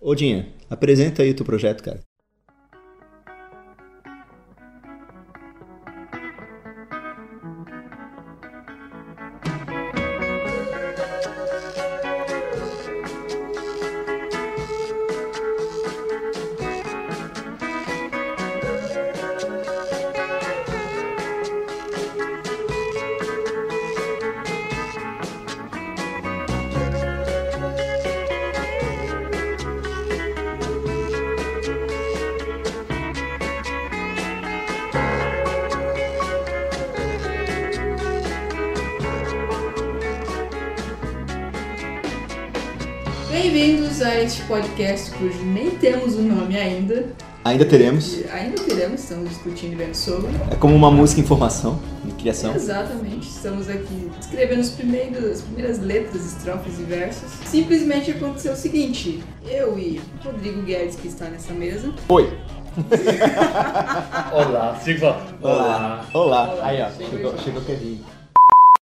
Ô Dinha, apresenta aí o teu projeto, cara. Ainda teremos. Ainda teremos, estamos discutindo e vendo sobre. É como uma música em formação, em criação. Exatamente, estamos aqui escrevendo os primeiros, as primeiras letras, estrofes e versos. Simplesmente aconteceu o seguinte: eu e Rodrigo Guedes, que está nessa mesa, Oi. Olá, fala. Olá. Olá. Olá. Aí, ó. Chegou Chegou, Kevin.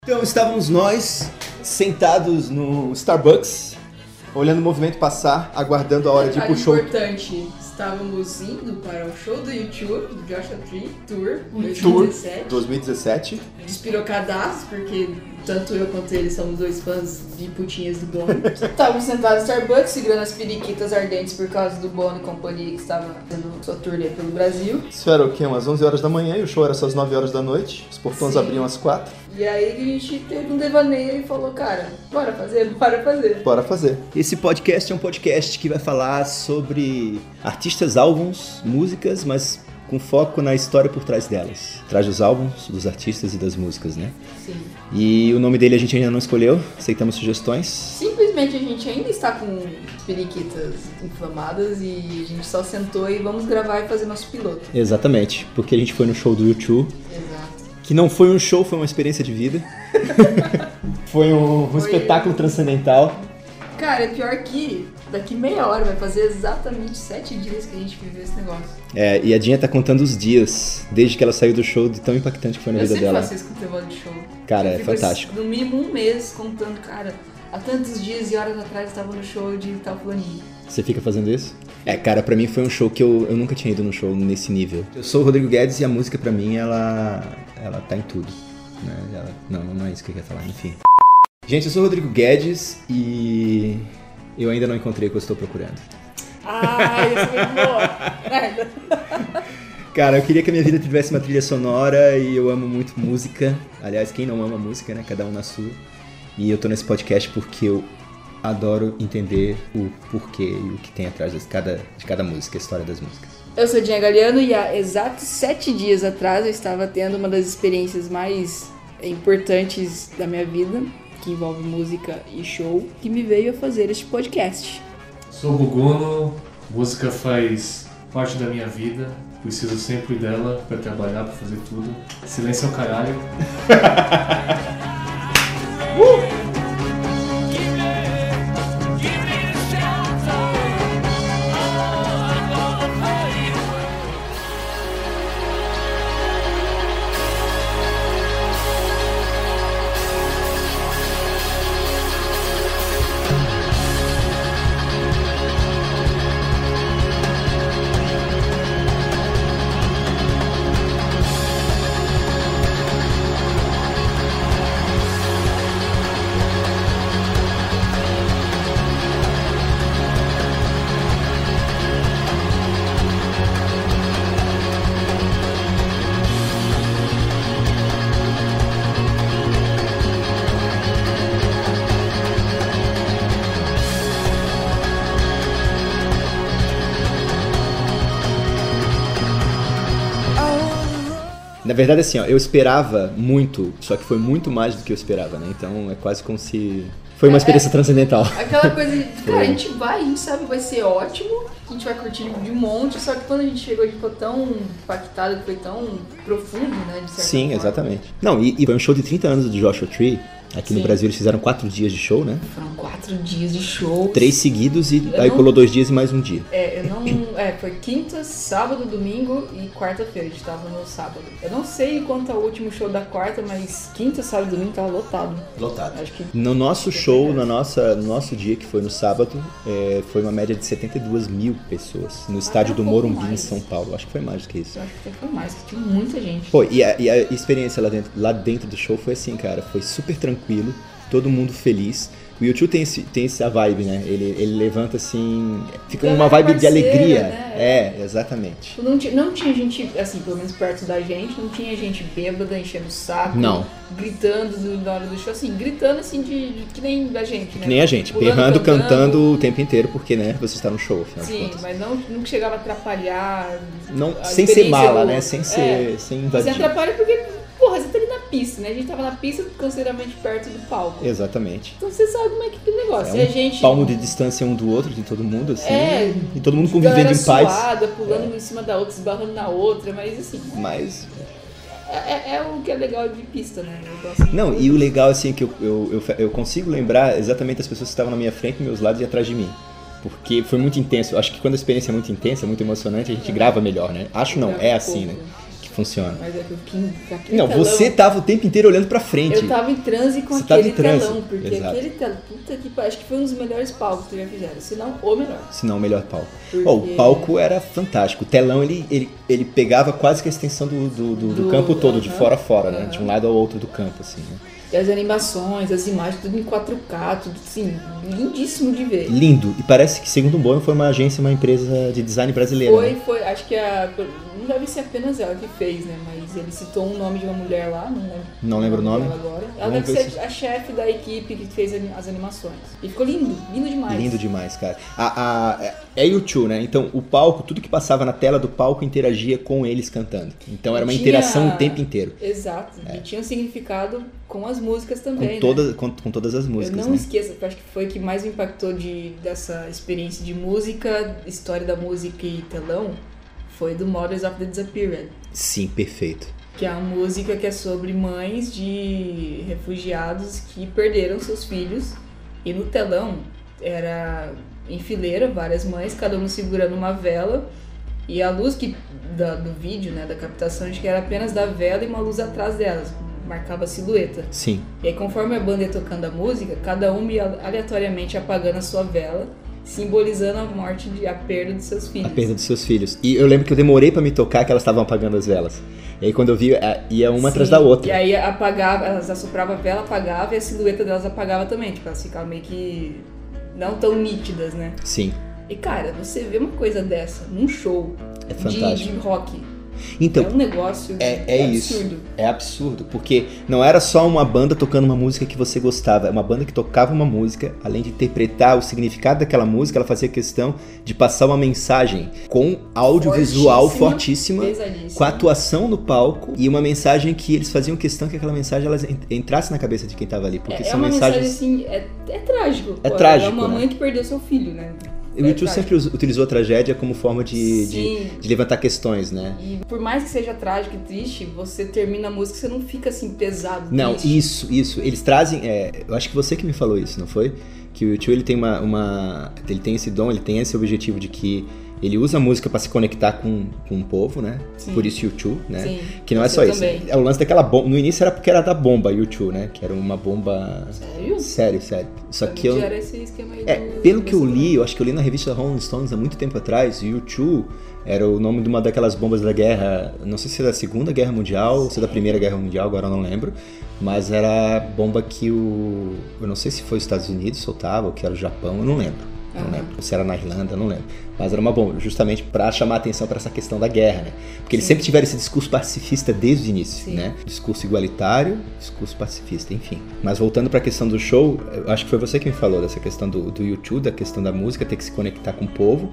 Então, estávamos nós sentados no Starbucks, olhando o movimento passar, aguardando a hora de ir pro show. importante, estávamos indo para o show do YouTube, do Joshua Tree Tour Tour 2017. 2017. Despirocadaços, porque tanto eu quanto ele somos dois fãs de putinhas do Bono. Estávamos sentados no Starbucks, segurando as periquitas ardentes por causa do Bono e companhia que estava tendo sua turnê pelo Brasil. Isso era o quê? Umas 11 horas da manhã e o show era só às 9 horas da noite. Os portões Sim. abriam às 4. E aí a gente teve um devaneio e falou, cara, bora fazer, bora fazer. Bora fazer. Esse podcast é um podcast que vai falar sobre artistas, álbuns, músicas, mas com foco na história por trás delas. Traz dos álbuns, dos artistas e das músicas, né? Sim. E o nome dele a gente ainda não escolheu, aceitamos sugestões. Simplesmente a gente ainda está com periquitas inflamadas e a gente só sentou e vamos gravar e fazer nosso piloto. Exatamente, porque a gente foi no show do YouTube. Que não foi um show, foi uma experiência de vida. foi um, um Foi- espetáculo transcendental. Cara, é pior que daqui meia hora vai fazer exatamente sete dias que a gente viveu esse negócio. É, e a Dinha tá contando os dias, desde que ela saiu do show, de tão impactante que foi na eu vida sempre dela. faço isso com o de show. Cara, Eu é fico, fantástico. No mínimo um mês contando, cara, há tantos dias e horas atrás eu estava no show de tal fulaninho. Você fica fazendo isso? É, cara, pra mim foi um show que eu, eu nunca tinha ido num show nesse nível. Eu sou o Rodrigo Guedes e a música pra mim, ela, ela tá em tudo. Né? Ela- não, não é isso que eu queria falar, enfim. Gente, eu sou o Rodrigo Guedes e eu ainda não encontrei o que eu estou procurando. Ah, isso foi boa. Cara, eu queria que a minha vida tivesse uma trilha sonora e eu amo muito música. Aliás, quem não ama música, né? Cada um na sua. E eu tô nesse podcast porque eu adoro entender o porquê e o que tem atrás de cada, de cada música, a história das músicas. Eu sou Dinha Galeano e há exatos sete dias atrás eu estava tendo uma das experiências mais importantes da minha vida, que envolve música e show, que me veio a fazer este podcast. Sou Bugono, música faz parte da minha vida, preciso sempre dela pra trabalhar, pra fazer tudo. Silêncio é o caralho. Na verdade, assim, ó, eu esperava muito, só que foi muito mais do que eu esperava, né? Então é quase como se. Foi uma É, experiência transcendental. Aquela coisa de, cara, a gente vai, a gente sabe que vai ser ótimo, a gente vai curtir de um monte, só que quando a gente chegou, a gente ficou tão impactado, foi tão profundo, né? Sim, forma. exatamente. Não, e, e foi um show de 30 anos do Joshua Tree. Aqui no Sim. Brasil eles fizeram quatro dias de show, né? Foram quatro dias de show. Três seguidos e Eu aí não- colou dois dias e mais um dia. É, eu não. É, foi quinta, sábado, domingo e quarta-feira. A gente tava no sábado. Eu não sei quanto ao último show da quarta, mas quinta, sábado e domingo tava lotado. Lotado. Acho que. No nosso show, na nossa, no nosso dia, que foi no sábado, é, foi uma média de 72 mil pessoas no estádio do um pouco Morumbi, em mais. São Paulo. Acho que foi mais do que isso. Eu acho que foi mais, que tinha muita gente. Pô, e a, e a experiência lá dentro, lá dentro do show foi assim, cara. Foi super tranquilo, todo mundo feliz. O YouTube tem, esse, tem essa vibe, né? Ele, ele levanta assim. Fica uma vibe de parceira, alegria. né? É, exatamente. Não tinha, não tinha gente, assim, pelo menos perto da gente, não tinha gente bêbada enchendo o saco. Não. Gritando do- na hora do show, assim, gritando assim de, de- que nem a gente, né? Que nem a gente, Pulando, berrando, cantando o tempo inteiro, porque, né, você está no show, afinal de Sim, mas não, não chegava a atrapalhar. Não, a sem ser mala, do- né? Sem ser. É. Sem Você invadir. atrapalha porque, porra, você tá ali na pista, né? A gente tava na pista consideravelmente perto do palco. Exatamente. Então você sabe como é que é o negócio. É e a um gente. palmo de distância um do outro, de todo mundo, assim. É, e todo mundo convivendo em paz. É. suada, pulando em cima da outra, esbarrando na outra, mas assim, Mas. é, é o que é legal de pista, né? Não, e o legal, assim, que eu, eu, eu, eu consigo lembrar exatamente as pessoas que estavam na minha frente, meus lados e atrás de mim. Porque foi muito intenso. Acho que quando a experiência é muito intensa, muito emocionante, a gente grava melhor, né? Acho não, é assim, né? Funciona. Mas é que aquele Não, telão, você tava o tempo inteiro olhando pra frente. Eu tava em transe com Você aquele telão, porque exato. aquele telão, puta que acho que foi um dos melhores palcos que já fizeram, se não o melhor. Se não, o melhor palco. Porque- Ó, o palco era fantástico. O telão, ele, ele, ele pegava quase que a extensão do, do, do- do campo todo, de aham, fora a fora, né? aham. De um lado ao outro do campo, assim, né? E as animações, as imagens, tudo em 4K, tudo assim, lindíssimo de ver. Lindo. E parece que, segundo o Bono, foi uma agência, uma empresa de design brasileira. Foi, né? foi, acho que a. Não deve ser apenas ela que fez, né? Mas ele citou um nome de uma mulher lá, não lembro. Não lembro o nome. Agora. Ela deve ser a chefe da equipe que fez as animações. E ficou lindo, lindo demais. Lindo demais, cara. A, a, é YouTube, né? Então, o palco, tudo que passava na tela do palco interagia com eles cantando. Então, era uma Tinha- interação o tempo inteiro. Exato. E tinha um significado com as músicas também. Com né? todas, com, com todas as Eu músicas, não né? eu acho que foi o que mais me impactou de, dessa experiência de música, história da música e telão, foi do Mothers of the Disappeared. Sim, perfeito. Que é uma música que é sobre mães de refugiados que perderam seus filhos. E no telão era em fileira, várias mães, cada uma segurando uma vela. E a luz que, da- do vídeo, né, da captação, acho que era apenas da vela e uma luz atrás delas, marcava a silhueta. Sim. E aí, conforme a banda ia tocando a música, cada uma ia aleatoriamente apagando a sua vela, simbolizando a morte, de, a perda de seus A filhos. perda dos seus filhos. E eu lembro que eu demorei pra me tocar que elas estavam apagando as velas. E aí, quando eu vi, é, ia uma atrás Sim. da outra. E aí apagava, elas assopravam a vela, apagava e a silhueta delas apagava também. Tipo, elas ficavam meio que não tão nítidas, né? Sim. E cara, você vê uma coisa dessa num show É de, de rock. Então, é um negócio É, é isso. absurdo. É absurdo, porque não era só uma banda tocando uma música que você gostava, é uma banda que tocava uma música, além de interpretar o significado daquela música, ela fazia questão de passar uma mensagem com audiovisual fortíssima, Pesadíssima. com a atuação no palco e uma mensagem que eles faziam questão que aquela mensagem elas en- entrasse na cabeça de quem estava ali, porque É, é são uma mensagens. mensagem assim, é, é trágico. É pô, trágico, É uma né? mãe que perdeu seu filho, né? O YouTube sempre utilizou a tragédia como forma de, de, de levantar questões, né? E por mais que seja trágico e triste, você termina a música, você não fica assim pesado. Não, triste. isso, isso. Eles trazem. é, eu acho que você que me falou isso, não foi? Que o YouTube ele tem uma, uma. Ele tem esse dom, ele tem esse objetivo de que ele usa a música para se conectar com, com o povo, né? Sim. Por isso YouTube, né? Sim, Que não é só isso. também. É o lance daquela bomba. No início era porque era da bomba YouTube, né? Que era uma bomba. Sério? Sério, sério. Só Pra que eu. era esse esquema aí É, do- pelo que eu li, eu acho que eu li na revista Rolling Stones há muito tempo atrás, U2 era o nome de uma daquelas bombas da guerra, não sei se é da Segunda Guerra Mundial ou se é da Primeira Guerra Mundial, agora eu não lembro, mas era a bomba que o. Eu não sei se foi os Estados Unidos soltava, ou que era o Japão, eu não lembro. Não Aham. lembro. Se era na Irlanda, não lembro. Mas era uma bomba, justamente para chamar a atenção para essa questão da guerra, né? Porque eles Sim. sempre tiveram esse discurso pacifista desde o início, Sim. né? Discurso igualitário, discurso pacifista, enfim. Mas voltando para a questão do show, eu acho que foi você que me falou dessa questão do, do YouTube, da questão da música, ter que se conectar com o povo.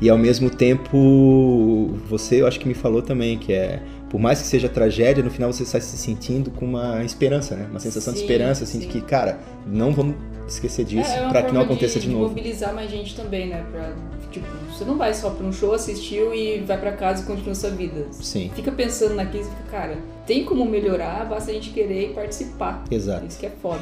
E ao mesmo tempo, você eu acho que me falou também que é, por mais que seja tragédia, no final você sai se sentindo com uma esperança, né? Uma sensação de Sim, esperança, assim, de sim. que, cara, não vamos esquecer disso É, é para que não aconteça de, novo. mobilizar mais gente também, né? Pra Tipo, você não vai só pra um show, assistiu e vai pra casa e continua sua vida. Sim. Fica pensando naquilo e fica, cara, tem como melhorar, basta a gente querer e participar. Exato. Isso que é foda.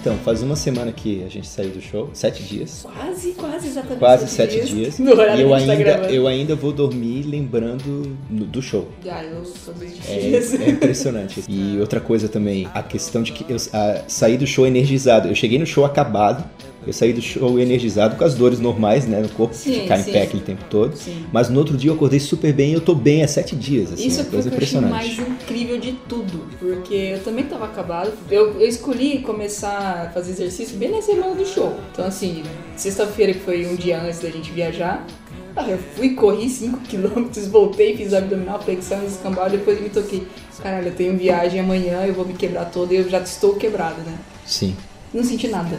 Então, faz uma semana que a gente saiu do show, sete dias. Quase, quase exatamente Quase sete dias. No horário E eu que a gente tá ainda, gravando. eu ainda vou dormir lembrando no- do show. Ah, eu sou dois dias. É, é impressionante. E outra coisa também, a questão de que eu a, saí do show energizado. Eu cheguei no show acabado, eu saí do show energizado com as dores normais, né, no corpo, Sim, ficar sim. em pé aquele tempo todo. Sim. Mas no outro dia eu acordei super bem e eu tô bem há sete dias, assim, Isso é uma foi o coisa que eu achei impressionante. mais incrível de tudo, porque eu também tava acabado. Eu, eu escolhi começar a fazer exercício bem na semana do show. Então, assim, sexta-feira, que foi um dia antes da gente viajar, ah, eu fui, corri 5km, voltei, fiz abdominal, flexão, escambau, depois me toquei. Caralho, eu tenho viagem amanhã, eu vou me quebrar toda e eu já estou quebrado, né? Sim. Não senti nada.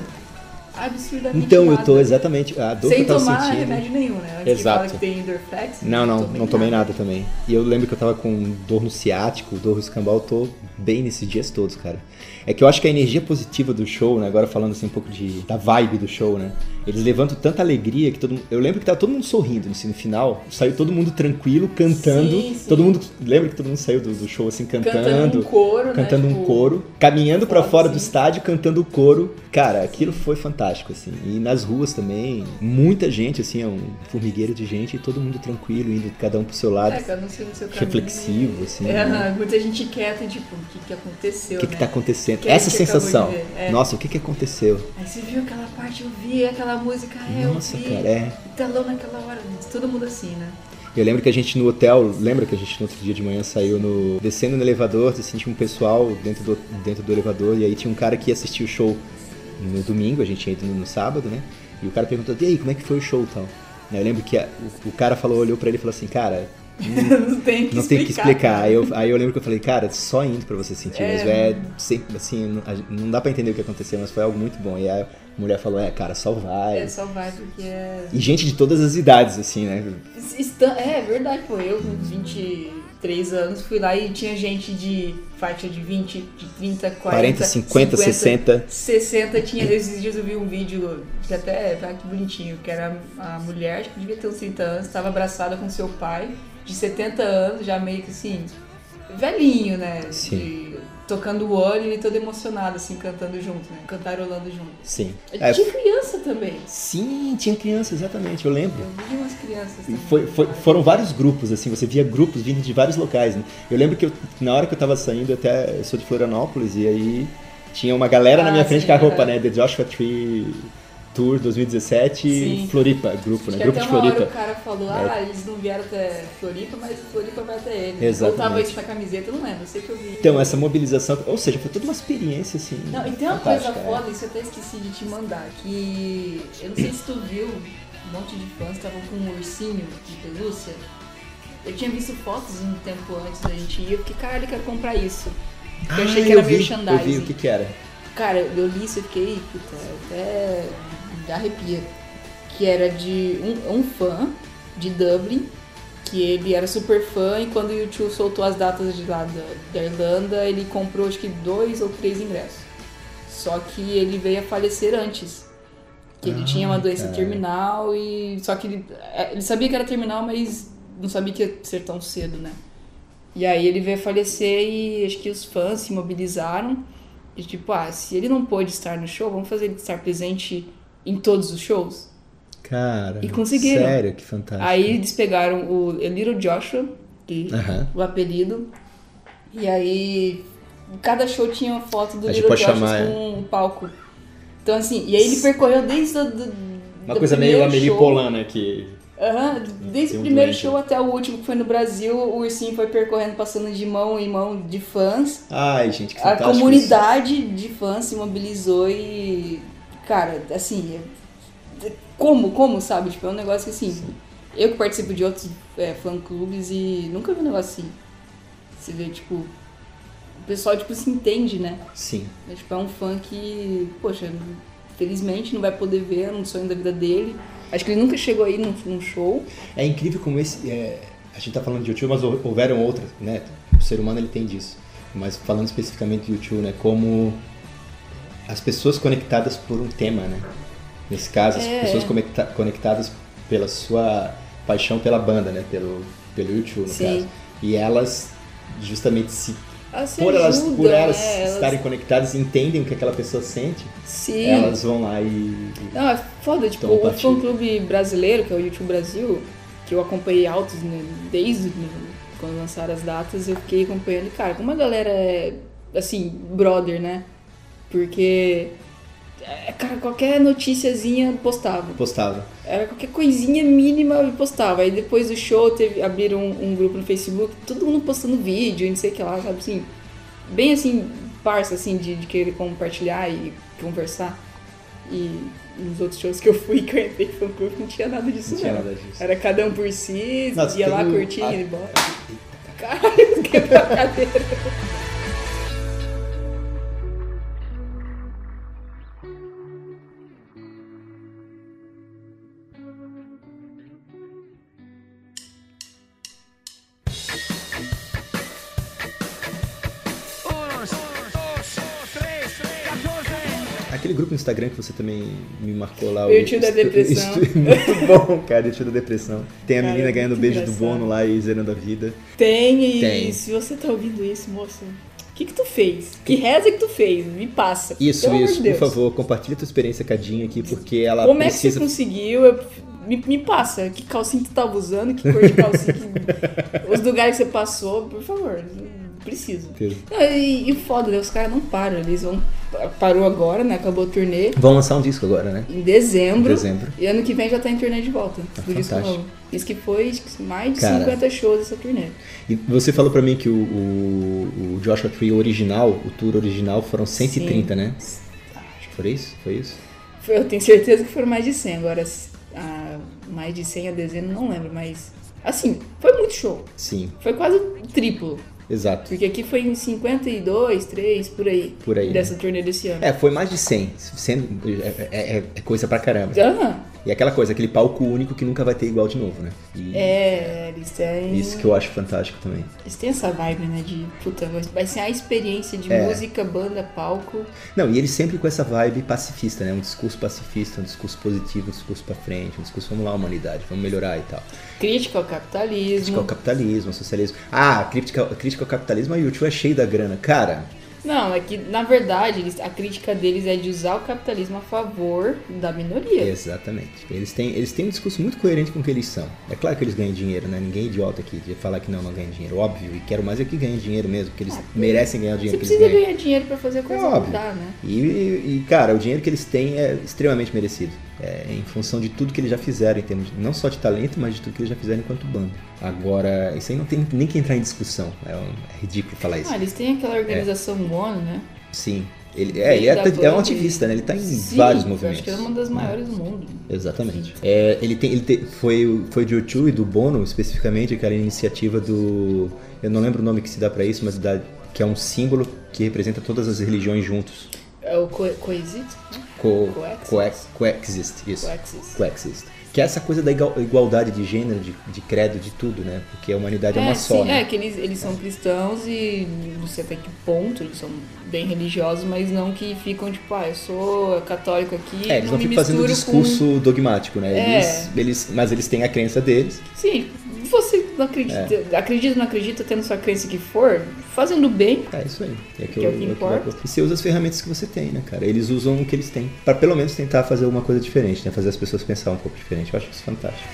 Absurdamente Então eu nada. tô exatamente. A dor Sem que eu tava tomar sentindo. remédio nenhum, né? Antes Exato. que fala que tem Endorflex. Não, não, tomei não tomei nada também. E eu lembro que eu tava com dor no ciático, dor no escambau, eu tô bem nesses dias todos, cara. É que eu acho que a energia positiva do show, né? Agora falando assim um pouco de, da vibe do show, né? Eles levantam tanta alegria que todo mundo. Eu lembro que tava todo mundo sorrindo assim, no final. Saiu todo mundo tranquilo, cantando. Sim, sim. Todo mundo. Lembra que todo mundo saiu do, do show assim, cantando. Cantando um coro, né? cantando um Tipo, coro, caminhando pra foda, fora do estádio, cantando o coro. Cara, aquilo foi fantástico, assim. E nas ruas também, muita gente, assim, é um formigueiro de gente, e todo mundo tranquilo, indo cada um pro seu lado. É, cada um seu caminho. reflexivo, assim. É, né? muita gente quieta, tipo, o que que aconteceu, O que, que né? tá acontecendo? Que é Essa que de sensação. é. Nossa, o que, que aconteceu? Aí você viu aquela parte, eu vi aquela música, é, Nossa, vi. cara, é. Telão naquela hora, todo mundo assim, né? Eu lembro que a gente no hotel, lembra que a gente no outro dia de manhã saiu no. descendo no elevador, assim, tinha um pessoal dentro do, dentro do elevador, e aí tinha um cara que ia assistir o show no domingo, a gente tinha ido no, sábado, né? E o cara perguntou, e aí, como é que foi o show e tal? Eu lembro que a- o, o cara falou, olhou pra ele e falou assim, cara, não tem que não explicar. tem que explicar. Aí eu, aí eu lembro que eu falei, cara, só indo pra você sentir É. mesmo. É sempre assim, não, não dá pra entender o que aconteceu, mas foi algo muito bom. E aí a mulher falou, é, cara, só vai. É, só vai porque é... E gente de todas as idades, assim, né? É, é verdade, pô, eu com 23 anos fui lá e tinha gente de faixa de 20, de 30, 40, 40, 50, 60. 60 tinha, esses dias eu vi um vídeo que até, tá que bonitinho, que era a mulher, acho que devia ter uns 30 anos, estava abraçada com seu pai, de 70 anos, já meio que assim, velhinho, né? Sim. De- tocando o olho e ele todo emocionado, assim, cantando junto, né? Cantarolando junto. Sim. É, Tinha criança também. sim, tinha criança, exatamente, eu lembro. Eu vi umas crianças E também. foi, foi- foram vários grupos, assim, você via grupos vindo de vários locais, né? Eu lembro que eu- na hora que eu tava saindo, até eu sou de Florianópolis, e aí tinha uma galera na Ah, minha frente sim, com a roupa, é. né? The Joshua Tree Tour 2017 Sim. Floripa, grupo, né? Grupo de uma hora Floripa. o cara falou, ah, eles não vieram até Floripa, mas Floripa vai até ele. Exatamente. Ou tava isso na camiseta, não lembro, eu sei que eu vi. Então, essa mobilização, ou seja, foi toda uma experiência, assim. Não, e tem uma coisa é. foda, isso eu até esqueci de te mandar, que eu não sei se tu viu, um monte de fãs estavam com um ursinho de pelúcia. Eu tinha visto fotos um tempo antes da gente ir, eu fiquei, caralho, eu quero comprar isso. Ah, eu achei que era vi, merchandising. Eu vi o que que era. Cara, eu li isso e fiquei, puta, até me arrepia. Que era de um, um fã de Dublin, que ele era super fã e quando o YouTube soltou as datas de lá da, da Irlanda, ele comprou acho que dois ou três ingressos. Só que ele veio a falecer antes. Que ele Ah, tinha uma doença cara. terminal e. Só que ele, é, ele sabia que era terminal, mas não sabia que ia ser tão cedo, né? E aí ele veio a falecer e acho que os fãs se mobilizaram. E tipo, ah, se ele não pôde estar no show, vamos fazer ele estar presente em todos os shows. Cara, E conseguiram. sério, que fantástico. Aí eles pegaram o Little Joshua, que Aham. o apelido, e aí cada show tinha uma foto do A Little Joshua chamar, é. com um palco. Então assim, e aí ele percorreu desde o do, Uma do coisa meio Polan, né? Que... Aham, desde o primeiro doente. show até o último que foi no Brasil, o Ursinho foi percorrendo, passando de mão em mão de fãs. Ai, gente, que A fantástico comunidade de fãs se mobilizou e. Cara, assim. é- Como, como, sabe? Tipo, é um negócio que assim. Eu que participo de outros é, fã-clubes e nunca vi um negócio assim. Você vê, tipo. pessoal, tipo, se entende, né? Sim. É, tipo, é um fã que, poxa, felizmente não vai poder ver, é um sonho da vida dele. Acho que ele nunca chegou aí num, num show. É incrível como esse. é, a gente tá falando de YouTube, mas hou- houveram outras, né? O ser humano ele tem disso. Mas falando especificamente de YouTube, né? Como as pessoas conectadas por um tema, né? Nesse caso, as É, pessoas é. conecta- conectadas pela sua paixão pela banda, né? Pelo, pelo YouTube, no Sim. caso. E elas justamente se Elas por elas, por elas né? Elas- estarem conectadas e entendem o que aquela pessoa sente, Sim. elas vão lá e. Não, é foda, tipo, o fã clube brasileiro, que é o YouTube Brasil, que eu acompanhei altos né, desde né, quando lançaram as datas, eu fiquei acompanhando, cara, como a galera é, assim, brother, né? Porque, é, cara, qualquer noticiazinha postava. postava. Era qualquer coisinha mínima eu postava. Aí depois do show teve, abriram um, um grupo no Facebook, todo mundo postando vídeo e não sei o que lá, sabe assim. Bem assim, parça assim, de, de querer compartilhar e conversar. E nos outros shows que eu fui, que eu entrei fã clube, não tinha nada disso Não tinha nada disso. Era cada um por si, Nossa, ia lá tem o- curtir a- e ir embora. Caralho, quebrou a cadeira. Aquele grupo no Instagram que você também me marcou lá. O YouTube da Depressão. Muito bom, cara, o YouTube da Depressão. Tem a Cara, menina ganhando beijo do. Bono lá e zerando a vida. Tem, e Tem. se você tá ouvindo isso, moço, o que que tu fez? Que reza que tu fez? Me passa. Isso, isso, Deus. por favor, compartilha tua experiência com a Dinha aqui, porque ela Como é que precisa. você conseguiu? Eu- me, me passa. Que calcinha tu tava usando? Que cor de calcinha? que- os lugares que você passou, por favor. Preciso. Não, e, e foda, né? Os caras não param. Eles vão. Parou agora, né? Acabou o turnê. Vão lançar um disco agora, né? Em dezembro. Em dezembro. E ano que vem já tá em turnê de volta. Ah, do disco fantástico. novo. Diz que foi mais de Cara. 50 shows essa turnê. E você falou pra mim que o, o, o Joshua Tree original, o tour original, foram 130, né? Acho que foi isso? Foi isso? Foi- Eu tenho certeza que foram mais de 100. Agora, a, mais de 100 a dezena, não lembro. Mas, assim, foi muito show. Sim, Foi quase triplo. Exato. Porque aqui foi em 52, 3, por aí. Por aí, Dessa turnê desse ano. É, foi mais de 100. Sendo, é, é- é coisa pra caramba. Aham. E aquela coisa, aquele palco único que nunca vai ter igual de novo, né? E É, eles têm. Isso que eu acho fantástico também. Eles têm essa vibe, né? De puta, vai- ser a experiência de É. música, banda, palco. Não, e ele sempre com essa vibe pacifista, né? Um discurso pacifista, um discurso positivo, um discurso pra frente, um discurso vamos lá, humanidade, vamos melhorar e tal. Crítica ao capitalismo. Crítica ao capitalismo, ao socialismo. Ah, crítica, crítica ao capitalismo, a YouTube é cheio da grana. Cara, Não, é que na verdade eles- a crítica deles é de usar o capitalismo a favor da minoria. exatamente. Eles têm, eles têm um discurso muito coerente com o que eles são. É claro que eles ganham dinheiro, né? Ninguém é idiota aqui de falar que não, não ganha dinheiro. Óbvio, e quero mais é que ganhem dinheiro mesmo, porque eles merecem ganhar o Você dinheiro que eles precisa ganhar dinheiro pra fazer a coisa É óbvio. mudar, né? E, e, cara, o dinheiro que eles têm é extremamente merecido. É, em função de tudo que eles já fizeram, em termos não só de talento, mas de tudo que eles já fizeram enquanto banda. Agora, isso aí não tem nem que entrar em discussão. É, um- é ridículo falar isso. Ah, eles têm aquela organização ONU, né? Sim. Ele, é, ele é, é um ativista, né? Ele tá em Sim, vários eu movimentos. Acho que é uma das maiores do mundo. Exatamente. É, ele tem, ele tem, foi, foi de U2 e do Bono, especificamente, aquela iniciativa do. Eu não lembro o nome que se dá pra isso, mas da, que é um símbolo que representa todas as religiões juntos. É o co Coexist? Co, Coexist. coex, coexist, isso. Coexist. Coexist. Que é essa coisa da igual- igualdade de gênero, de, de credo, de tudo, né? Porque a humanidade é, uma só, sim, né? é que eles, eles são cristãos e não sei até que ponto, eles são bem religiosos, mas não que ficam tipo, ah, eu sou católico aqui, É, eles não me ficam fazendo discurso dogmático, né? É. Eles, eles, mas eles têm a crença deles. com... Sim, não acredita, É. acredita ou não acredita, tendo sua crença que for, fazendo bem, É isso aí. É Que é o que importa. E você usa as ferramentas que você tem, né, cara? Eles usam o que eles têm. Pra pelo menos tentar fazer uma coisa diferente, né? Fazer as pessoas pensar um pouco diferente. Eu acho isso fantástico.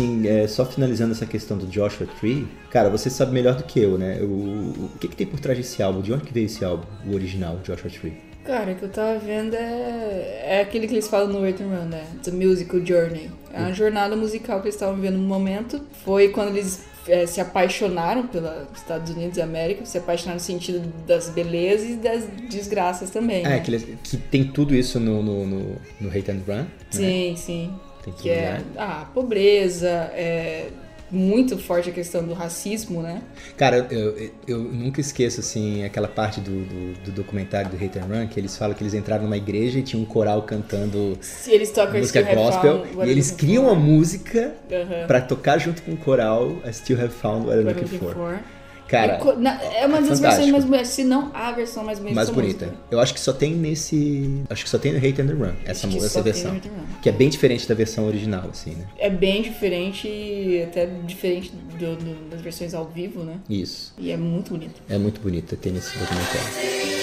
Assim, é, só finalizando essa questão do Joshua Tree, cara, você sabe melhor do que eu, né? O, o que, que tem por trás desse álbum? De onde que veio esse álbum, o original, Joshua Tree? Cara, o que eu tava vendo é, é aquele que eles falam no Wait and Run, né? The Musical Journey. É uma jornada musical que eles estavam vivendo no momento. Foi quando eles é, se apaixonaram pelos Estados Unidos e América, se apaixonaram no sentido das belezas e das desgraças também. É, né? que, que tem tudo isso no, no, no, no Hate and Run. né? Sim, sim. Tem tudo Que é a pobreza, é muito forte a questão do racismo, né? Cara, eu, eu, eu nunca esqueço, assim, aquela parte do, do, do documentário do Hate and Run, que eles falam que eles entraram numa igreja e tinha um coral cantando Se eles tocam música gospel, Found e eles criam uma música Aham. pra tocar junto com o coral I Still Have Found What I'm What I'm Looking Looking For. Cara, na- é uma é das fantástico. versões mais bonitas, se não a versão mais bonita mais bonita. música. Eu acho que só tem nesse. Acho que só tem no Hate and the Run, essa, essa versão. Que é bem diferente da versão original, assim, né? É bem diferente, até diferente do- do- das versões ao vivo, né? Isso. E é muito bonito. É muito bonita, tem nesse documentário.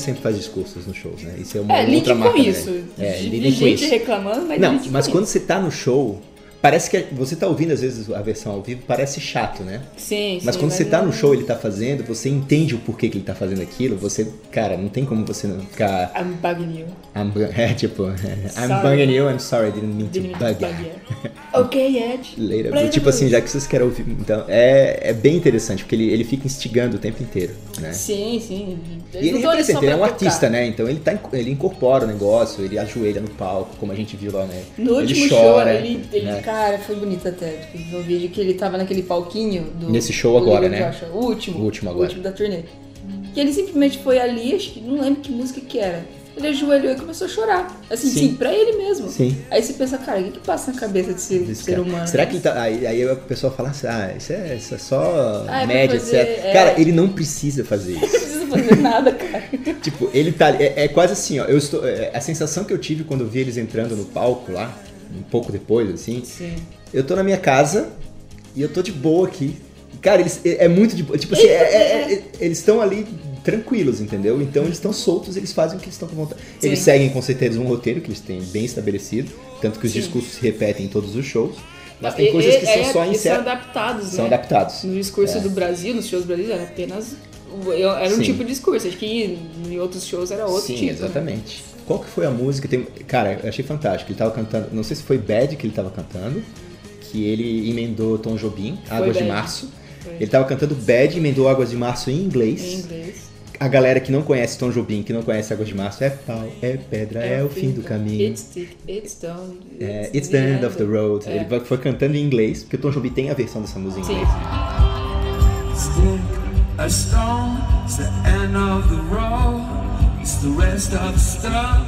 Sempre faz discursos nos shows, né? Isso é uma É, lide outra com marca isso. dele. É, de, lidem de com gente isso. reclamando, mas Não, lide com mas isso. quando você tá no show, parece que você tá ouvindo às vezes a versão ao vivo, parece chato, né? Sim, Mas sim, quando você tá é- no show, ele tá fazendo, você entende o porquê que ele tá fazendo aquilo, você, cara, não tem como você não ficar. I'm bugging you. I'm, é tipo, I'm Sorry. bugging you, I'm sorry, I didn't mean to Didn't to bug you. ok, Ed. Later. The Tipo assim, já que vocês querem ouvir. Então, é, é bem interessante, porque ele, ele fica instigando o tempo inteiro, né? Sim, sim. E ele representa, ele é um pra artista, tocar. né? Então ele, tá, ele incorpora o negócio, ele ajoelha no palco, como a gente viu lá, né? No ele último chora, show, ele, ele né? Cara, foi bonito até. Tipo, eu vídeo que ele tava naquele palquinho do. Nesse show do agora, Little né? Joshua, o último. O último agora. O último da turnê. Que ele simplesmente foi ali, acho que não lembro que música que era. Ele ajoelhou e começou a chorar. Assim, Sim. sim, pra ele mesmo. Sim. Aí você pensa, cara, o que, que passa na cabeça desse Desse ser cara. humano? Será que ele tá. Aí, aí a pessoa fala assim, ah, isso é, isso é só Ah, é média, fazer, etc. é. Cara, ele não precisa fazer Não isso. precisa fazer nada, cara. tipo, ele tá. É, é quase assim, ó. Eu estou, é, a sensação que eu tive quando eu vi eles entrando no palco lá, um pouco depois, assim. Sim. Eu tô na minha casa e eu tô de boa aqui. Cara, eles é, é muito de boa. Tipo assim, é- é- é- eles estão ali tranquilos, entendeu? Então eles estão soltos, eles fazem o que eles estão com vontade. Eles Sim. seguem com certeza um roteiro que eles têm bem estabelecido, tanto que os Sim. discursos se repetem em todos os shows. Mas E- tem coisas que e- são é- só em são adaptados, São né? adaptados. No discurso É. do Brasil, nos shows do Brasil, era apenas. Era um Sim. tipo de discurso. Acho que em outros shows era outro Sim, tipo. né? Qual que foi a música? Tem, cara, eu achei fantástico. Ele tava cantando, não sei se foi Bad que ele tava cantando, que ele emendou Tom Jobim, Águas de. Março. Foi. Ele tava cantando Bad, emendou Águas de Março em inglês. Em inglês. A galera que não conhece Tom Jobim, que não conhece Águas de Março, é pau, é pedra, é, o fim do caminho. It's, the, it's, done, É, It's the end of the road. É. Ele foi cantando em inglês, porque o Tom Jobim tem a versão dessa música em inglês. Stick a stone, it's the end of the road. It's the rest of the stuff.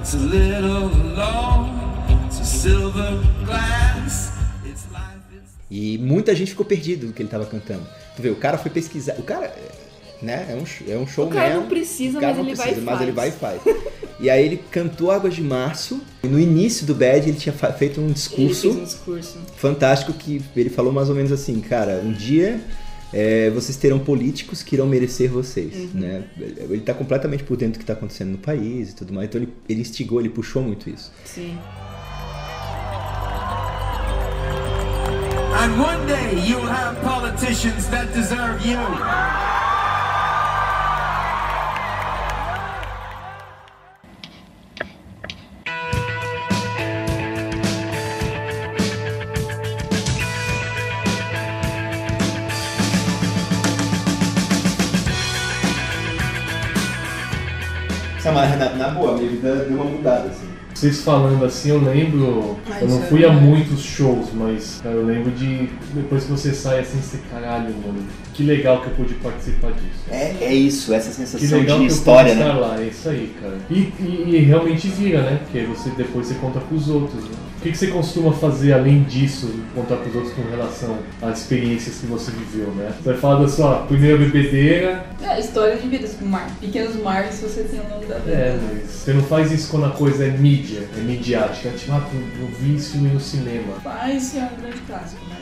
It's a little alone. It's a silver glass. It's life. It's E muita gente ficou perdido do que ele tava cantando. Tu vê, o cara foi pesquisar. O cara. né? É um, é um O showman. cara não precisa, O cara mas não ele vai precisa, e mas faz. ele vai e faz. E aí ele cantou Águas de Março. E no início do Bad ele tinha feito um Ele discurso fez um discurso. fantástico que ele falou mais ou menos assim, cara, um dia é, vocês terão políticos que irão merecer vocês, Uhum. né? Ele tá completamente por dentro do que tá acontecendo no país e tudo mais, então ele, ele instigou, ele puxou muito isso. Sim. And one day you'll have politicians that deserve you. Deu uma mudada, assim. Vocês falando assim, eu lembro. Ah, eu não isso é fui a muitos shows, mas cara, eu lembro de. Depois que você sai assim, você caralho, mano. Que legal que eu pude participar disso. É, é isso, essa Que sensação legal de que história, eu pude né? estar lá, é isso aí, cara. E, e- e realmente vira, né? Porque você, depois você conta pros outros, né? O que, que você costuma fazer além disso, contar pros outros com relação às experiências que você viveu, né? Você vai falar da sua primeira bebedeira, É, história de vida, tipo, mar, pequenos mares você tem o nome da vida. É, mas você não faz isso quando a coisa é mídia, é midiática. Tipo, ah, eu eu vi isso no cinema. Mas é um grande clássico, né?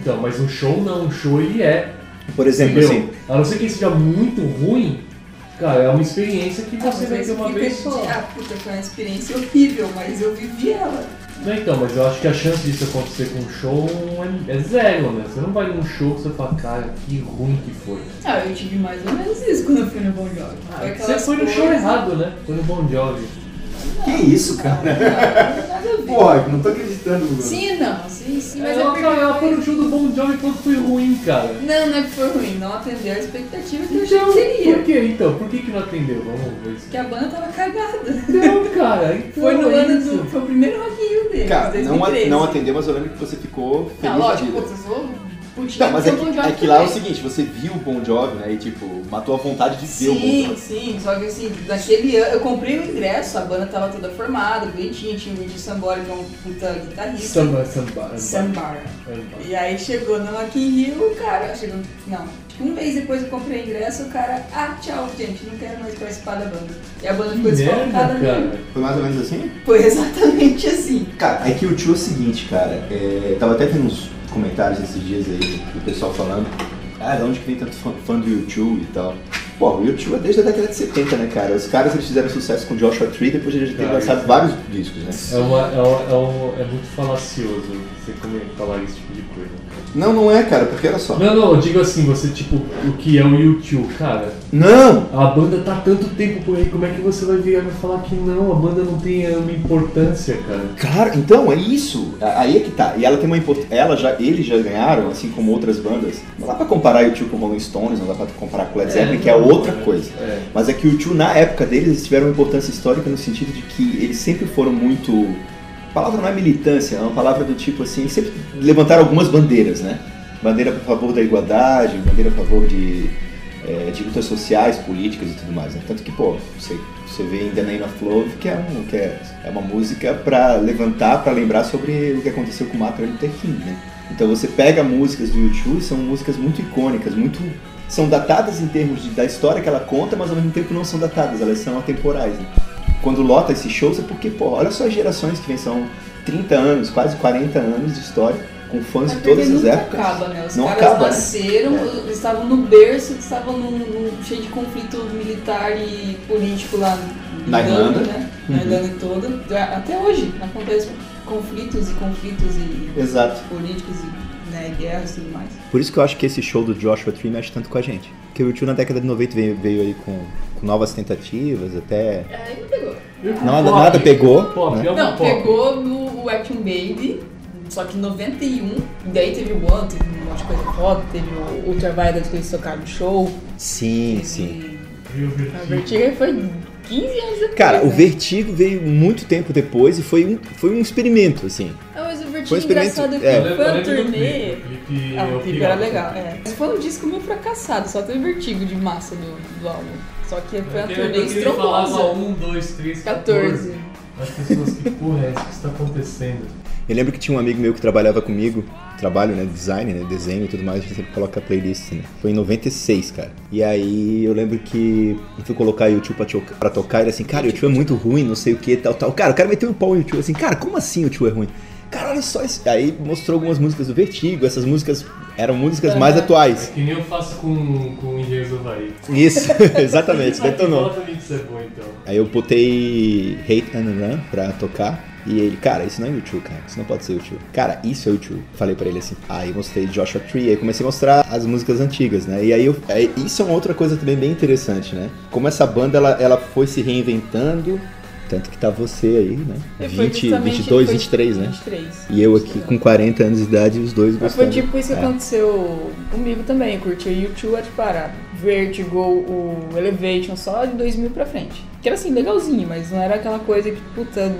Então, mas um show não, um show ele é. Por exemplo, entendeu? assim, A não ser que ele seja muito ruim, cara, é uma experiência que Ah, você mas vai ter uma vez de- só. Ah, puta, foi uma experiência horrível, mas eu vivi ela. Não, então, mas eu acho que a chance disso acontecer com um show é, é zero, né? Você não vai num show que você fala, cara, que ruim que foi. Ah, eu tive mais ou menos isso quando eu fui no Bon Jovi. Foi Você foi no show coisas- errado, né? Foi no Bon Jovi. que isso, cara? Não, nada a ver. Porra, não tô acreditando. Sim, não, sim, sim, mas é ela, porque... cara, ela foi no show do Bon Jovi quando foi ruim, cara. Não, não é que foi ruim, não atendeu a expectativa que eu achei Então, que seria. por que então? Por que, que não atendeu? Vamos ver isso. Porque a banda tava cagada. Não, cara, então Foi no é ano isso. do. Foi o primeiro Rock in Rio deles, Cara, não, 2013. não atendeu, mas eu lembro que você ficou feliz Não, da lógico, vida. putz, putinha Não, mas é Bon que, Jovi é que lá é o seguinte, você viu o Bon Jovi, né, e tipo, matou a vontade de ver o Bon Sim, Jovi. sim, só que assim, naquele ano eu comprei o ingresso, a banda tava toda formada, bonitinha, tinha o Luigi Sambora, que é um puta guitarrista. Samba, samba, Sambara. samba. E aí chegou no Rock in Rio, o cara, chegou, não, tipo, um mês depois eu comprei o ingresso, o cara, ah, tchau, gente, não quero mais participar da banda. E a banda ficou desfalcada cara. Foi mais ou menos assim? Foi exatamente assim. Cara, é que o tio é o seguinte, cara. É, tava até vendo uns comentários esses dias aí do pessoal falando. Ah, de onde que vem tanto fã, fã do YouTube e tal? Pô, o YouTube é desde a década de 70, né, cara? Os caras eles fizeram sucesso com Joshua Tree depois de terem lançado vários discos, né? É, uma, é, uma- é, é muito falacioso você falar esse tipo de coisa. cara. Não, não é, cara, porque olha só. Não, não, eu digo assim, você tipo, o que é o YouTube, cara? Não! A banda tá há tanto tempo por aí, como é que você vai virar e falar que não, a banda não tem uma importância, cara? Claro, então é isso. Aí é que tá. E ela tem uma importância. Ela já, eles já ganharam, assim como outras bandas. Não dá pra comparar o tio com Rolling Stones, não dá pra comparar com Led Zeppelin, que é outra é, coisa. É. Mas é que o Tio, na época deles, eles tiveram uma importância histórica no sentido de que eles sempre foram muito. A palavra não é militância, é uma palavra do tipo assim, sempre levantaram algumas bandeiras, né? Bandeira a favor da igualdade, bandeira a favor de, é, de lutas sociais, políticas e tudo mais. Né? Tanto que, pô, você, você vê em The Name of Love, que é, um, que é, é uma música pra levantar, pra lembrar sobre o que aconteceu com Martin Luther King, né? Então você pega músicas do YouTube, são músicas muito icônicas, muito são datadas em termos de- da história que ela conta, mas ao mesmo tempo não são datadas, elas são atemporais. Né? Quando lota esses shows é porque, pô, olha só as gerações que vem, são 30 anos, quase 40 anos de história, com fãs É de porque todas as épocas. acaba, né? Os Não caras acaba, né? nasceram, É. eles estavam no berço, estavam num, num- cheio de conflito militar e político lá Na Irlanda. né? Na Uhum. Irlanda toda. Até hoje acontece conflitos e conflitos e Exato. políticos e né, guerras e tudo mais. Por isso que eu acho que esse show do Joshua Tree mexe tanto com a gente. Porque o tio na década de 90 veio, veio aí com, com novas tentativas, até. Aí não pegou. Nada, Pop. nada pegou. Pop, né? é Não, pop. pegou no Action Baby, só que em 91, e daí teve o One, teve um monte de coisa foda, teve o Ultraviolet que eles tocaram no show. Sim, teve- sim. E o A Vertigo? Vertigo foi 15 anos depois. Cara, o né? Vertigo veio muito tempo depois e foi um, foi um experimento, assim. Ah, mas o Foi um Vertigo experimento- engraçado é é. Foi a do turnê. clipe, o clipe Ah, o clipe era legal, é. Mas foi um disco meio fracassado, só teve vertigo de massa do, do álbum. Só que foi uma Porque- turnê estrondosa. 1, 2, 3, 14. As pessoas, que porra é essa que está acontecendo? Eu lembro que tinha um amigo meu que trabalhava comigo, trabalho, né, design, né, desenho e tudo mais, a gente sempre coloca playlist, né. Foi em 96, cara. E aí eu lembro que eu fui colocar YouTube pra, tocar- pra tocar, ele assim, cara, o YouTube é muito ruim, não sei o que, tal, tal. Cara, o cara meteu um pau no YouTube, assim, cara, como assim o YouTube é ruim? Cara, olha só isso. Aí mostrou algumas músicas do Vertigo, essas músicas eram músicas mais atuais. Que nem eu faço com, com Engenheiros do Havaí. Isso, exatamente, detonou. é bom, então. Aí eu botei Hate and Run pra tocar. E ele, cara, isso não é YouTube, cara. Isso não pode ser YouTube. Cara, isso é YouTube. Falei pra ele assim. Aí mostrei Joshua Tree. Aí comecei a mostrar as músicas antigas, né? E aí eu, aí isso é uma outra coisa também bem interessante, né? Como essa banda ela, ela foi se reinventando. Tanto que tá você aí, né? E foi 20, justamente- 22, foi 23, né? 23. E eu aqui com 40 anos de idade e os dois Mas foi gostando. tipo isso que É. aconteceu comigo também. Eu curti o YouTube a parada. Vertigo, o Elevation, só de 2000 pra frente. Que era assim, legalzinho, mas não era aquela coisa que, puta,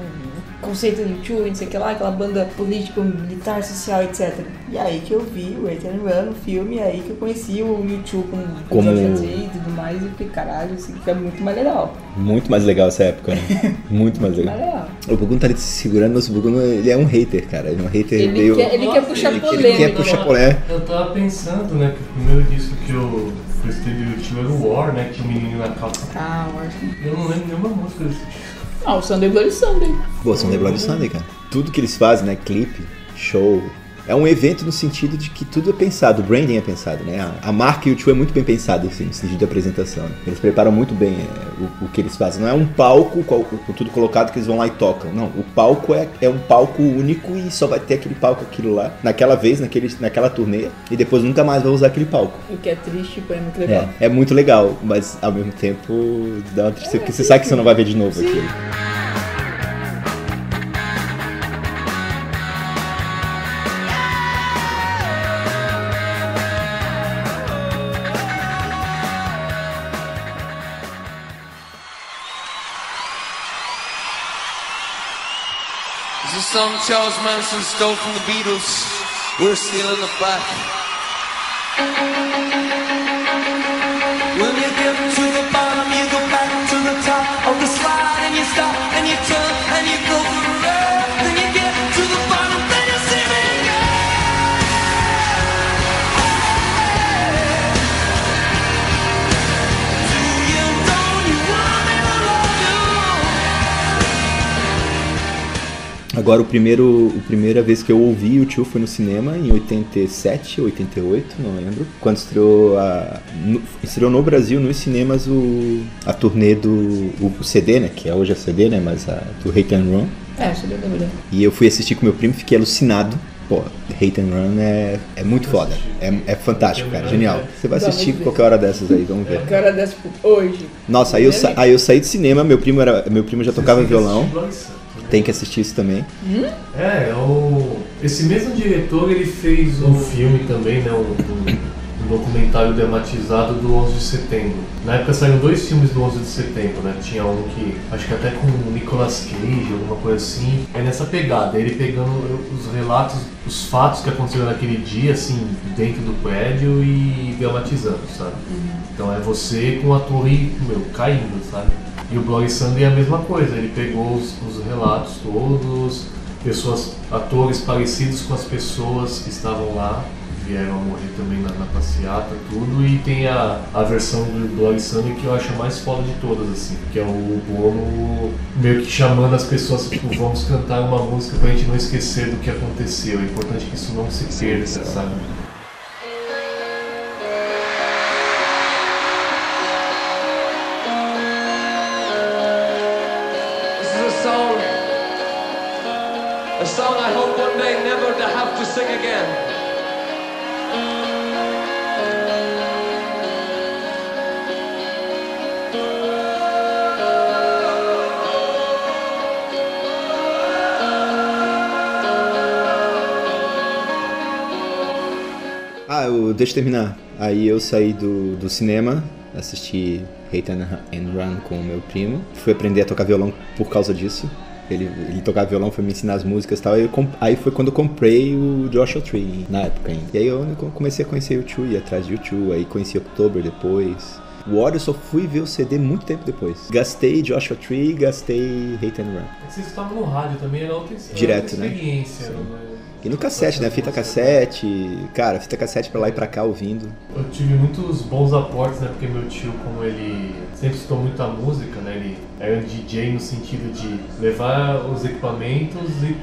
conceito do YouTube, não sei o que lá, aquela banda política, militar, social, etc. E aí que eu vi o and Run, o filme, e aí que eu conheci o YouTube com com Como- e tudo mais, e fiquei, caralho, isso aqui é muito mais legal. Muito mais legal essa época, né? Muito mais Mais legal. legal. O Bugun tá ali se segurando, mas o Bugun ele é um hater, cara. Ele é um hater Ele, meio. quer, ele quer puxar ele- polêmica. ele quer puxar polé. Eu tava pensando, né, que o primeiro disco que eu gostei do YouTube era o War, né, que um menino na calça. Ah, que... Eu não lembro nenhuma música desse. Ah, o Sunday Bloody Sunday. Pô, The Bloody Sunday, cara. Tudo que eles fazem, né? Clipe, show. É um evento no sentido de que tudo é pensado, o branding é pensado, né? A, a marca e o tio é muito bem pensado, assim, no sentido de apresentação. né? Eles preparam muito bem é, o, o que eles fazem. Não é um palco com, com tudo colocado que eles vão lá e tocam. Não, o palco é, é um palco único e só vai ter aquele palco, aquilo lá, naquela vez, naquele, naquela turnê, e depois nunca mais vai usar aquele palco. O que é triste, porém é muito legal. É, é muito legal, mas ao mesmo tempo dá uma tristeza, porque você sabe que você não vai ver de novo aquilo. Song Charles Manson stole from the Beatles. We're stealing the back. Agora, o primeiro, a primeira vez que eu ouvi o tio foi no cinema, em 87, 88, não lembro. Quando estreou, a, no, estreou no Brasil, nos cinemas, o, a turnê do o, o CD, né? Que é hoje a CD, né? Mas a, do Hate and Run. É, é verdade. E eu fui assistir com meu primo, fiquei alucinado. Pô, Hate and Run é, é muito foda. É, é fantástico, cara. Genial. Você vai assistir qualquer hora dessas aí, vamos ver. Que hora dessa, tipo, hoje. Nossa, aí eu, sa- aí eu saí do cinema, meu primo, era, meu primo já tocava violão. Tem que assistir isso também. É, é o... esse mesmo diretor ele fez um filme também, né? Um documentário dramatizado do 11 de setembro. Na época saíram dois filmes do 11 de setembro, né? Tinha um que, acho que até com o Nicolas Cage, alguma coisa assim. É nessa pegada, ele pegando os relatos, os fatos que aconteceram naquele dia, assim, dentro do prédio e dramatizando, sabe? Então é você com a torre, meu, caindo, sabe? E o Bloody Sunday é a mesma coisa, ele pegou os, os relatos todos, pessoas, atores parecidos com as pessoas que estavam lá, vieram a morrer também na, na passeata, tudo, e tem a, a versão do Bloody Sunday que eu acho a mais foda de todas, assim, que é o Bono meio que chamando as pessoas, tipo, vamos cantar uma música pra gente não esquecer do que aconteceu, é importante que isso não se perca, sabe? A a song I hope one day never to have to sing again. Deixa eu terminar. Aí eu saí do, do cinema, assisti Hate and, Run com o meu primo. Fui aprender a tocar violão por causa disso. Ele, ele tocava violão, foi me ensinar as músicas e tal. Aí, eu comp- aí foi quando eu comprei o Joshua Tree, na época ainda. E aí eu comecei a conhecer o Tio, ia atrás de U2, aí conheci October depois. O War eu só fui ver o CD muito tempo depois. Gastei Joshua Tree, gastei Hate and Run. Vocês estavam no rádio também, era outra, Direto, outra né? experiência. né? E no cassete, né? Fita cassete. Cara, fita cassete pra lá e pra cá ouvindo. Eu tive muitos bons aportes, né? Porque meu tio, como ele sempre escutou muita música, né? Ele era um DJ no sentido de levar os equipamentos e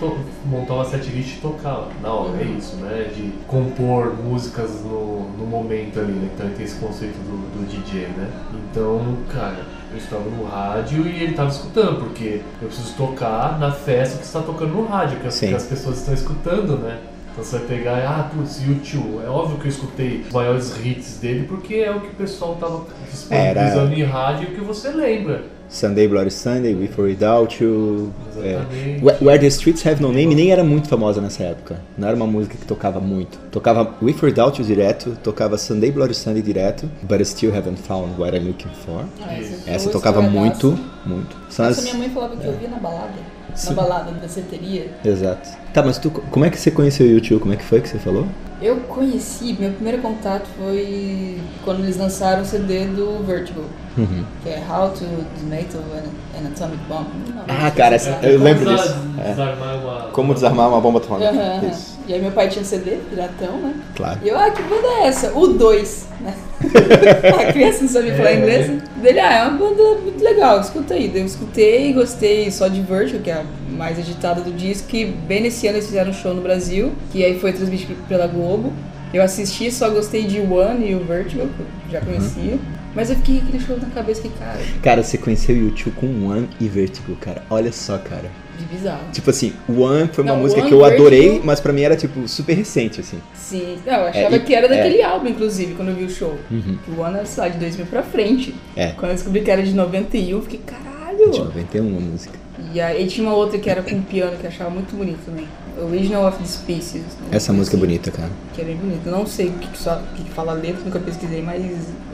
montar uma setlist e tocar na hora, é isso, né? De compor músicas no, no momento ali, né? Então ele tem esse conceito do, do DJ, né? Então, cara, eu estava no rádio e ele estava escutando, porque eu preciso tocar na festa que está tocando no rádio, que as, que as pessoas estão escutando, né? Então você vai pegar e, ah, putz, YouTube. É óbvio que eu escutei os maiores hits dele, porque é o que o pessoal tava disponibilizando em rádio e que você lembra. Sunday Bloody Sunday, With or Without You. é. Exatamente. Where- the Streets Have No Name nem era muito famosa nessa época. Não era uma música que tocava muito. Tocava With or Without You direto, tocava Sunday Bloody Sunday direto, But I Still Haven't Found What I'm Looking For. Ah, Isso. foi Essa tocava muito, muito. São Nossa, as- minha mãe falava que eu ouvia na balada. Sim. Na balada da seteria. Exato. Tá, mas tu, como é que você conheceu o YouTube? Como é que foi que você falou? Eu conheci, meu primeiro contato foi quando eles lançaram o CD do Vertigo, Uhum. que é How to Dismantle an, an Atomic Bomb. Não, Ah, cara, essa- É, eu lembro como disso. É. Desarmar uma. Como desarmar uma bomba atômica. Isso, E aí meu pai tinha CD, piratão, né? claro. E eu, ah, que banda é essa? O 2, né? a criança não sabia falar É. inglês. né? Dele, ah, é uma banda muito legal, escuta aí. Daí Eu escutei e gostei só de Virtual, que é a mais agitada do disco, que bem nesse ano eles fizeram um show no Brasil, que aí foi transmitido pela Globo. Eu assisti, só gostei de One e o Vertigo, que eu já conhecia. Mas eu fiquei com aquele show na cabeça que, cara, Cara, você conheceu o YouTube com One e Vertigo, cara. Olha só, cara. de bizarro. Tipo assim, One foi uma Não, música One, que eu adorei, Vertigo- mas pra mim era tipo super recente, assim. Sim, não, eu achava e- que era é. daquele álbum, inclusive, quando eu vi o show. Uhum. O One era, sei lá, de 2000 pra frente. É. Quando eu descobri que era de 91, eu fiquei, caralho! De 91 a música. E aí tinha uma outra que era com piano, que eu achava muito bonito também. Original of the Species. Essa música é bonita, cara. Que é bem bonita. Eu não sei o que, só, que, que fala a letra, nunca pesquisei, mas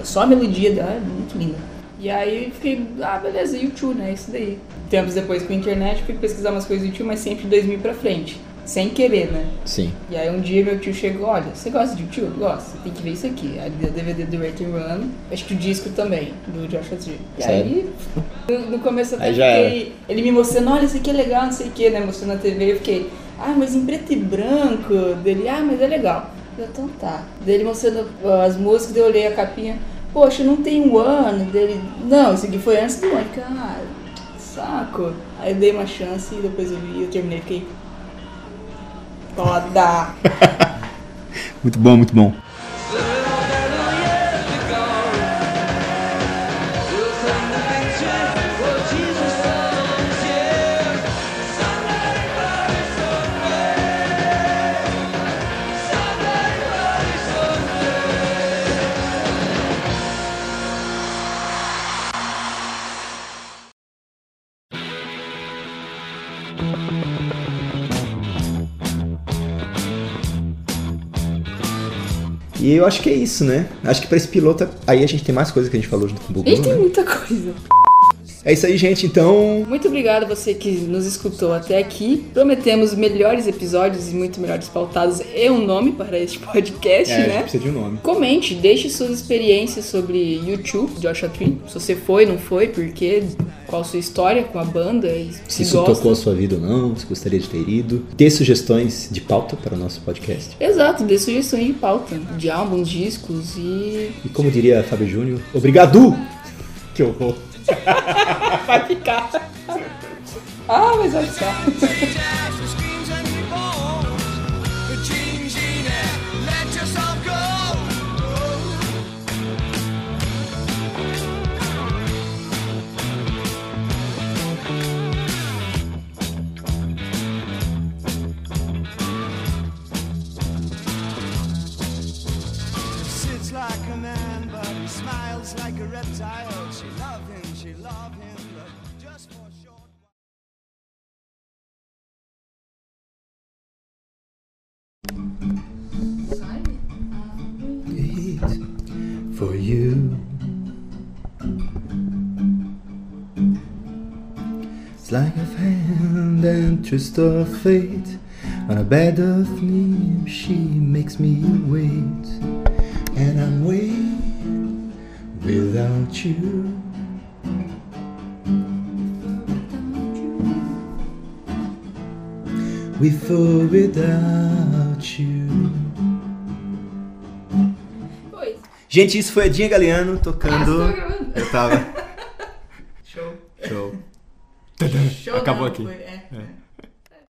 só a melodia dela é muito linda. E aí eu fiquei, ah, beleza, YouTube, né? Isso daí. Tempos depois com a internet, fui pesquisar umas coisas do YouTube, mas sempre de 2000 pra frente. Sem querer, né? Sim. E aí um dia meu tio chegou, olha, você gosta de? Gosta, você tem que ver isso aqui. Aí deu o DVD do and Run, acho que o disco também, do Joshua Tree. E aí, no, no começo até Aí fiquei, ele me mostrando, olha, isso aqui é legal, não sei o que, né, mostrando na TV, eu fiquei, ah, mas em preto e branco, dele, ah, mas é legal. Eu, então tá. Dele mostrando ó, as músicas, eu olhei a capinha, poxa, não tem um ano, dele, não, isso aqui foi antes do ano, cara, saco. Aí eu dei uma chance e depois eu vi, eu terminei, fiquei Foda! Muito bom, muito bom. E eu acho que é isso, né? Acho que pra esse piloto. Aí a gente tem mais coisa que a gente falou junto com o A Bugu, gente tem né? muita coisa. É isso aí, gente. Então. Muito obrigada a você que nos escutou até aqui. Prometemos melhores episódios e muito melhores pautados e um nome para este podcast, É, né? precisa de um nome. Comente, deixe suas experiências sobre YouTube, Joshua Tree. Se você foi, não foi, por quê, qual a sua história com a banda, Se se isso gosta. tocou a sua vida ou não, se gostaria de ter ido. Ter sugestões de pauta para o nosso podcast. Exato, dê sugestões de pauta, de álbuns, discos e... E como diria Fábio Júnior, obrigado! Que horror. Vai ficar. ah, mas vai ficar. Twist of fate. On a bed of needs, she makes me wait. And I'm waiting, without you. We fall without you. Gente, isso foi a Dinha Galeano tocando. Ah? Eu tava. Show. Show. Show Acabou não, aqui. foi-. É.